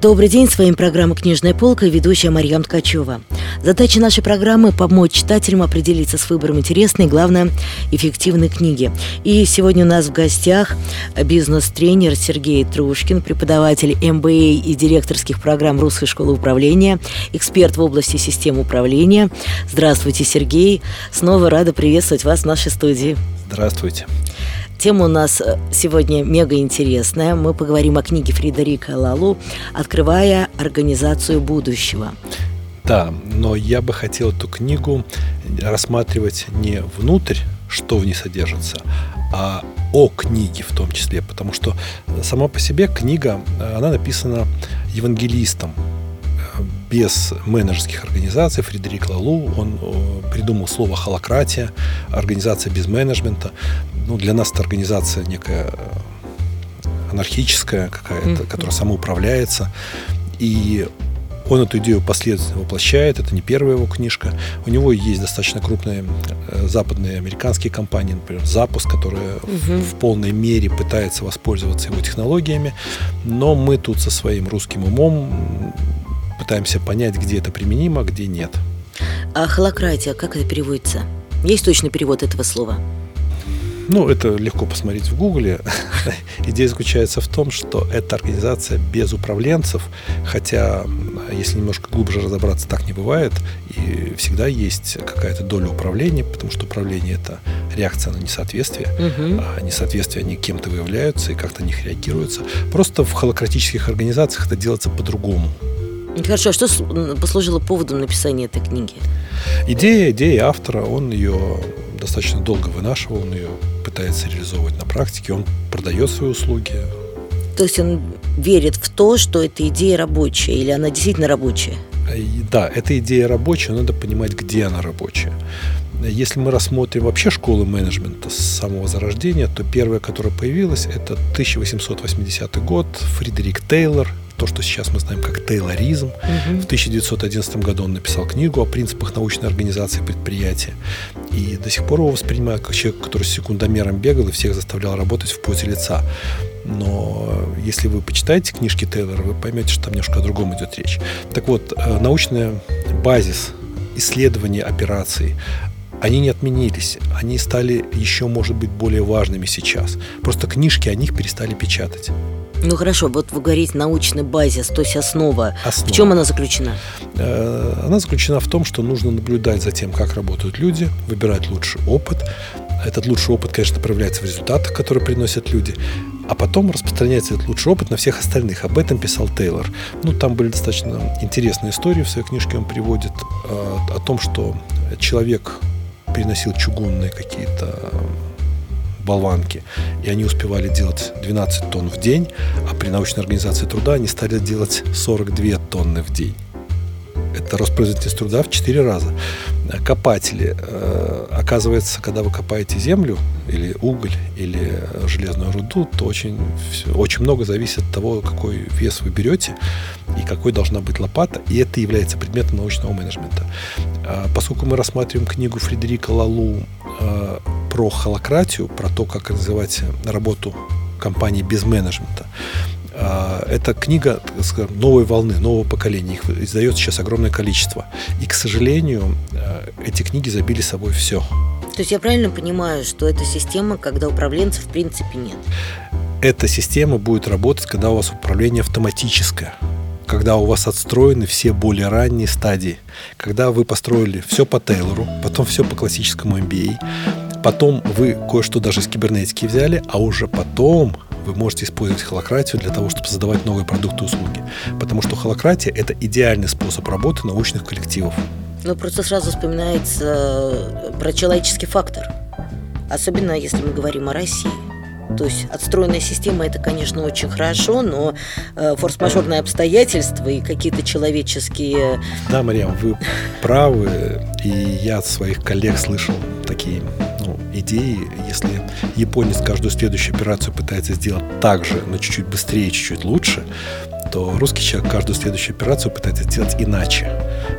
Добрый день, с вами программа «Книжная полка» и ведущая Марьям Ткачева. Задача нашей программы – помочь читателям определиться с выбором интересной, главное, эффективной книги. И сегодня у нас в гостях бизнес-тренер Сергей Трушкин, преподаватель МБА и директорских программ Русской школы управления, эксперт в области систем управления. Здравствуйте, Сергей. Снова рада приветствовать вас в нашей студии. Здравствуйте. Тема у нас э, сегодня мега интересная. Мы поговорим о книге Фредерика Лалу «Открывая организацию будущего». Да, но я бы хотел эту книгу рассматривать не внутрь, что в ней содержится, а о книге в том числе, потому что сама по себе книга, она написана евангелистом, без менеджерских организаций. Фредерик Лалу, он э, придумал слово холократия, организация без менеджмента. Ну, для нас это организация некая э, анархическая какая-то, mm-hmm. которая самоуправляется. И он эту идею последовательно воплощает. Это не первая его книжка. У него есть достаточно крупные э, западные американские компании, например, Запуск, которая угу. в, в полной мере пытается воспользоваться его технологиями. Но мы тут со своим русским умом пытаемся понять, где это применимо, а где нет. А холократия, как это переводится? Есть точный перевод этого слова? Ну, это легко посмотреть в Гугле. Идея заключается в том, что это организация без управленцев, хотя, если немножко глубже разобраться, так не бывает, и всегда есть какая-то доля управления, потому что управление – это реакция на несоответствие, угу. а несоответствия, они кем-то выявляются и как-то на них реагируются. Просто в холократических организациях это делается по-другому. Хорошо, а что послужило поводом написания этой книги? Идея, идея автора, он ее достаточно долго вынашивал, он ее пытается реализовывать на практике, он продает свои услуги. То есть он верит в то, что эта идея рабочая, или она действительно рабочая? Да, эта идея рабочая, надо понимать, где она рабочая. Если мы рассмотрим вообще школы менеджмента с самого зарождения, то первая, которая появилась, это 1880 год, Фредерик Тейлор, то, что сейчас мы знаем как тейлоризм. Угу. В 1911 году он написал книгу о принципах научной организации предприятия. И до сих пор его воспринимают как человек, который с секундомером бегал и всех заставлял работать в позе лица. Но если вы почитаете книжки Тейлора, вы поймете, что там немножко о другом идет речь. Так вот, э, научный базис исследования операций, они не отменились. Они стали еще, может быть, более важными сейчас. Просто книжки о них перестали печатать. Ну хорошо, вот вы говорите научный базис, то есть основа. основа. В чем она заключена? Э, она заключена в том, что нужно наблюдать за тем, как работают люди, выбирать лучший опыт. Этот лучший опыт, конечно, проявляется в результатах, которые приносят люди. А потом распространяется этот лучший опыт на всех остальных. Об этом писал Тейлор. Ну, там были достаточно интересные истории в своей книжке. Он приводит э, о том, что человек переносил чугунные какие-то болванки. И они успевали делать 12 тонн в день, а при научной организации труда они стали делать 42 тонны в день. Это рост производительности труда в 4 раза. Копатели. Э, оказывается, когда вы копаете землю, или уголь, или железную руду, то очень, очень много зависит от того, какой вес вы берете и какой должна быть лопата. И это является предметом научного менеджмента. А поскольку мы рассматриваем книгу Фредерика Лалу э, про холократию, про то, как развивать работу компании без менеджмента. А, это книга скажем, новой волны, нового поколения. Их издается сейчас огромное количество. И, к сожалению, э, эти книги забили собой все. То есть я правильно понимаю, что это система, когда управленцев в принципе нет? Эта система будет работать, когда у вас управление автоматическое когда у вас отстроены все более ранние стадии, когда вы построили все по Тейлору, потом все по классическому MBA, Потом вы кое-что даже из кибернетики взяли, а уже потом вы можете использовать холократию для того, чтобы создавать новые продукты и услуги. Потому что холократия – это идеальный способ работы научных коллективов. Ну, просто сразу вспоминается э, про человеческий фактор. Особенно, если мы говорим о России. То есть отстроенная система это, конечно, очень хорошо, но э, форс-мажорные обстоятельства и какие-то человеческие... Да, Мариам, вы правы. И я от своих коллег слышал такие ну, идеи. Если японец каждую следующую операцию пытается сделать так же, но чуть-чуть быстрее, чуть-чуть лучше, то русский человек каждую следующую операцию пытается сделать иначе.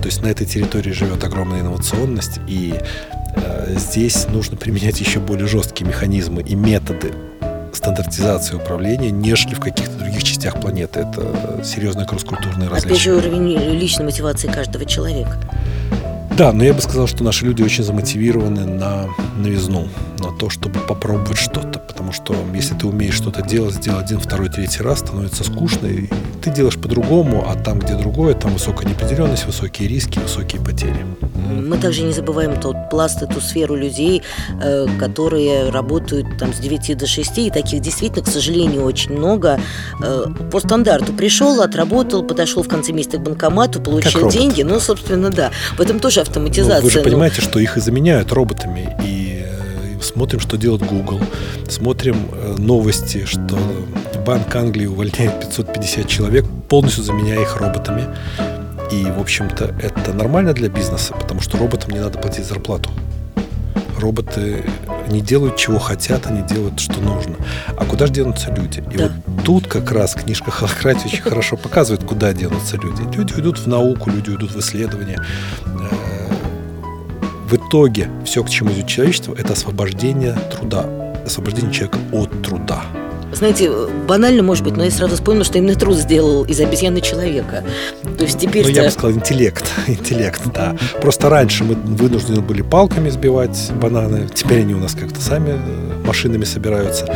То есть на этой территории живет огромная инновационность, и э, здесь нужно применять еще более жесткие механизмы и методы стандартизации управления, нежели в каких-то других частях планеты. Это серьезное кросс-культурное различие. Опять же, уровень личной мотивации каждого человека. Да, но я бы сказал, что наши люди очень замотивированы на новизну, на то, чтобы попробовать что-то. Потому что если ты умеешь что-то делать, сделать один, второй, третий раз, становится скучно, и ты делаешь по-другому, а там, где другое, там высокая неопределенность, высокие риски, высокие потери. Мы также не забываем тот пласт, эту сферу людей, э, которые работают там с 9 до 6, и таких действительно, к сожалению, очень много. Э, по стандарту пришел, отработал, подошел в конце месяца к банкомату, получил деньги. Ну, собственно, да. В этом тоже автоматизация. Но вы же понимаете, что их и заменяют роботами. И смотрим, что делает Google. Смотрим новости, что Банк Англии увольняет 550 человек, полностью заменяя их роботами. И, в общем-то, это нормально для бизнеса, потому что роботам не надо платить зарплату. Роботы не делают, чего хотят, они делают, что нужно. А куда же денутся люди? И да. вот тут как раз книжка Холократии очень хорошо показывает, куда денутся люди. Люди уйдут в науку, люди уйдут в исследования. В итоге все, к чему идет человечество, это освобождение труда, освобождение человека от труда. Знаете, банально, может быть, но я сразу вспомнила, что именно труд сделал из обезьяны человека. То есть теперь... Ну, я бы сказал, интеллект. интеллект, да. Просто раньше мы вынуждены были палками сбивать бананы. Теперь они у нас как-то сами э, машинами собираются.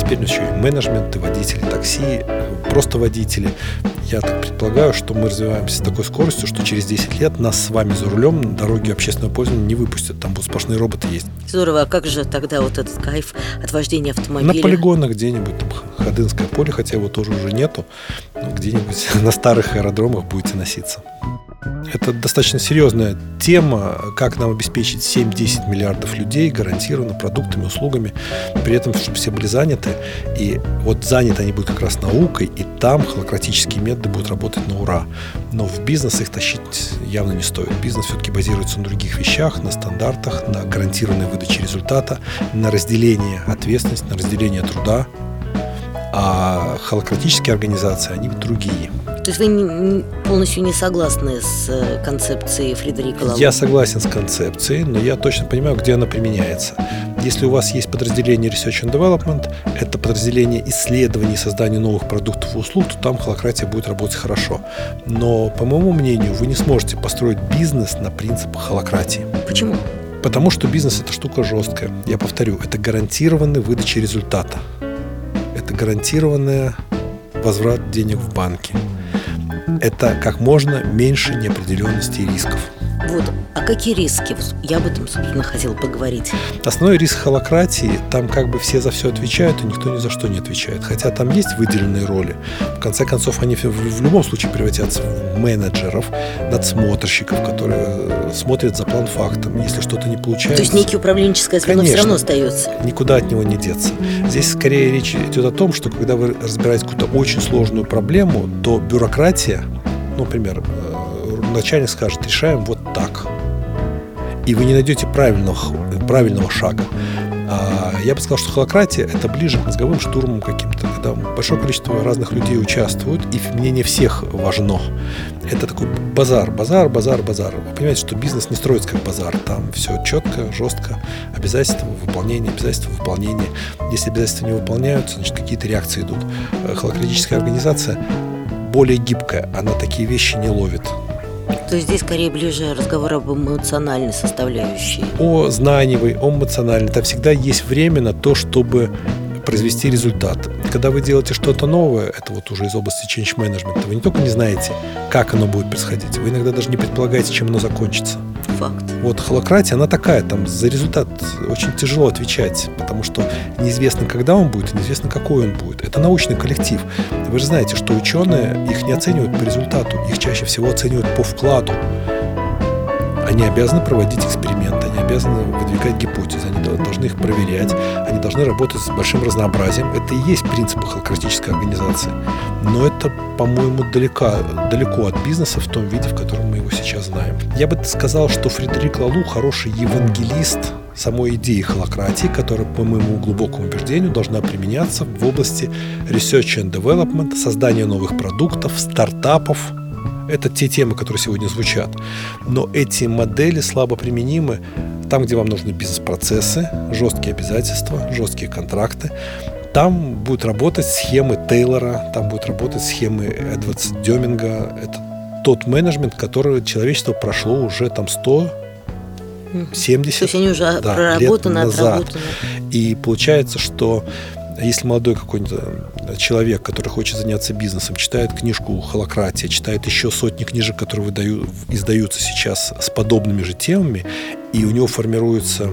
Теперь у нас еще и менеджмент, и водители такси, просто водители. Я так предполагаю, что мы развиваемся с такой скоростью, что через 10 лет нас с вами за рулем на дороге общественного пользования не выпустят. Там будут сплошные роботы есть. Здорово. А как же тогда вот этот кайф от вождения автомобиля? На полигонах где-нибудь, там Ходынское поле, хотя его тоже уже нету. Где-нибудь на старых аэродромах будете носиться. Это достаточно серьезная тема, как нам обеспечить 7-10 миллиардов людей гарантированно продуктами, услугами, при этом, чтобы все были заняты. И вот заняты они будут как раз наукой, и там холократические методы будут работать на ура. Но в бизнес их тащить явно не стоит. Бизнес все-таки базируется на других вещах, на стандартах, на гарантированной выдаче результата, на разделении ответственности, на разделении труда, а холократические организации, они другие. То есть вы полностью не согласны с э, концепцией Фредерика Лалу? Я согласен с концепцией, но я точно понимаю, где она применяется. Если у вас есть подразделение Research and Development, это подразделение исследований и создания новых продуктов и услуг, то там холократия будет работать хорошо. Но, по моему мнению, вы не сможете построить бизнес на принципах холократии. Почему? Потому что бизнес – это штука жесткая. Я повторю, это гарантированная выдача результата. Это гарантированный возврат денег в банке это как можно меньше неопределенности и рисков. Вот. А какие риски? Я об этом, собственно, хотела поговорить. Основной риск холократии, там как бы все за все отвечают, и никто ни за что не отвечает. Хотя там есть выделенные роли. В конце концов, они в, в любом случае превратятся в менеджеров, надсмотрщиков, которые э, смотрят за план фактом. Если что-то не получается... То есть некий управленческое звено Конечно, все равно остается? Никуда от него не деться. Здесь скорее речь идет о том, что когда вы разбираете какую-то очень сложную проблему, то бюрократия, ну, например, э, начальник скажет, решаем вот так. И вы не найдете правильного, правильного шага. А я бы сказал, что холократия – это ближе к мозговым штурмам каким-то, когда большое количество разных людей участвуют, и мнение всех важно. Это такой базар, базар, базар, базар. Вы понимаете, что бизнес не строится как базар. Там все четко, жестко, обязательства выполнения, обязательства выполнения. Если обязательства не выполняются, значит, какие-то реакции идут. Холократическая организация более гибкая, она такие вещи не ловит. То есть здесь скорее ближе разговор об эмоциональной составляющей. О знаниевой, о эмоциональной. Там всегда есть время на то, чтобы произвести результат. Когда вы делаете что-то новое, это вот уже из области change management, вы не только не знаете, как оно будет происходить, вы иногда даже не предполагаете, чем оно закончится. Факт. Вот холократия, она такая, там за результат очень тяжело отвечать, потому что неизвестно, когда он будет, неизвестно, какой он будет. Это научный коллектив. Вы же знаете, что ученые их не оценивают по результату, их чаще всего оценивают по вкладу. Они обязаны проводить эксперименты, обязаны выдвигать гипотезы, они должны их проверять, они должны работать с большим разнообразием. Это и есть принцип холократической организации. Но это, по-моему, далеко, далеко от бизнеса в том виде, в котором мы его сейчас знаем. Я бы сказал, что Фредерик Лалу хороший евангелист самой идеи холократии, которая, по моему глубокому убеждению, должна применяться в области research and development, создания новых продуктов, стартапов – Это те темы, которые сегодня звучат. Но эти модели слабо применимы там, где вам нужны бизнес-процессы, жесткие обязательства, жесткие контракты. Там будут работать схемы Тейлора, там будут работать схемы Эдвардса Деминга. Это тот менеджмент, который человечество прошло уже там 100 70 То есть они уже да, проработаны, лет назад. отработаны. И получается, что если молодой какой-нибудь э, человек, который хочет заняться бизнесом, читает книжку «Холократия», читает еще сотни книжек, которые выдают, издаются сейчас с подобными же темами, и у него формируется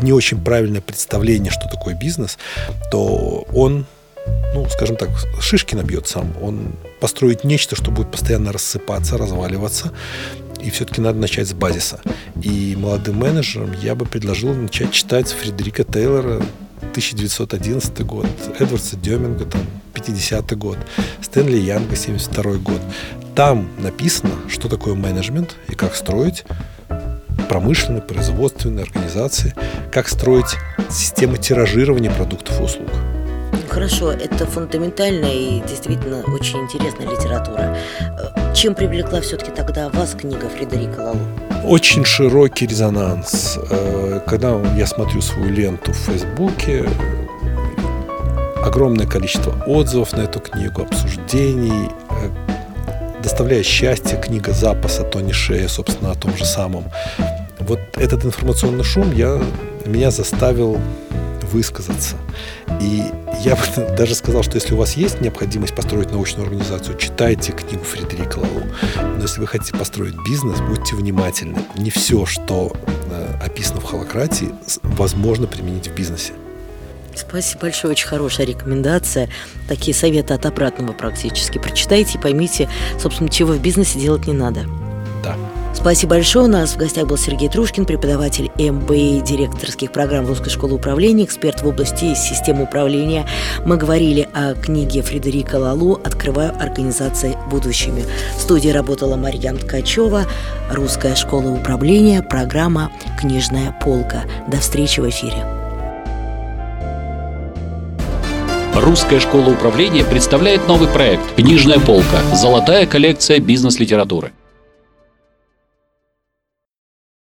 не очень правильное представление, что такое бизнес, то он ну, скажем так, шишки набьет сам. Он построит нечто, что будет постоянно рассыпаться, разваливаться. И все-таки надо начать с базиса. И молодым менеджерам я бы предложил начать читать Фредерика Тейлора 1911 год, Эдвардса Деминга, там, 50 год, Стэнли Янга, 72 год. Там написано, что такое менеджмент и как строить промышленные, производственные организации, как строить системы тиражирования продуктов и услуг. Хорошо, это фундаментальная и действительно очень интересная литература. Э, чем привлекла все-таки тогда вас книга Фредерика Лалу? Очень широкий резонанс. Э, когда я смотрю свою ленту в Фейсбуке, огромное количество отзывов на эту книгу, обсуждений, э, доставляет счастье книга запаса Тони Шея, собственно, о том же самом. Вот этот информационный шум я, меня заставил высказаться. И я бы даже сказал, что если у вас есть необходимость построить научную организацию, читайте книгу Фредерика Лалу. Но если вы хотите построить бизнес, будьте внимательны. Не все, что э, описано в холократии, возможно применить в бизнесе. Спасибо большое, очень хорошая рекомендация. Такие советы от обратного практически. Прочитайте и поймите, собственно, чего в бизнесе делать не надо. Спасибо большое. У нас в гостях был Сергей Трушкин, преподаватель МБА директорских программ Русской школы управления, эксперт в области системы управления. Мы говорили о книге Фредерика Лалу «Открываю организации будущими». В студии работала Марьян Ткачева, Русская школа управления, программа «Книжная полка». До встречи в эфире. Русская школа управления представляет новый проект «Книжная полка. Золотая коллекция бизнес-литературы».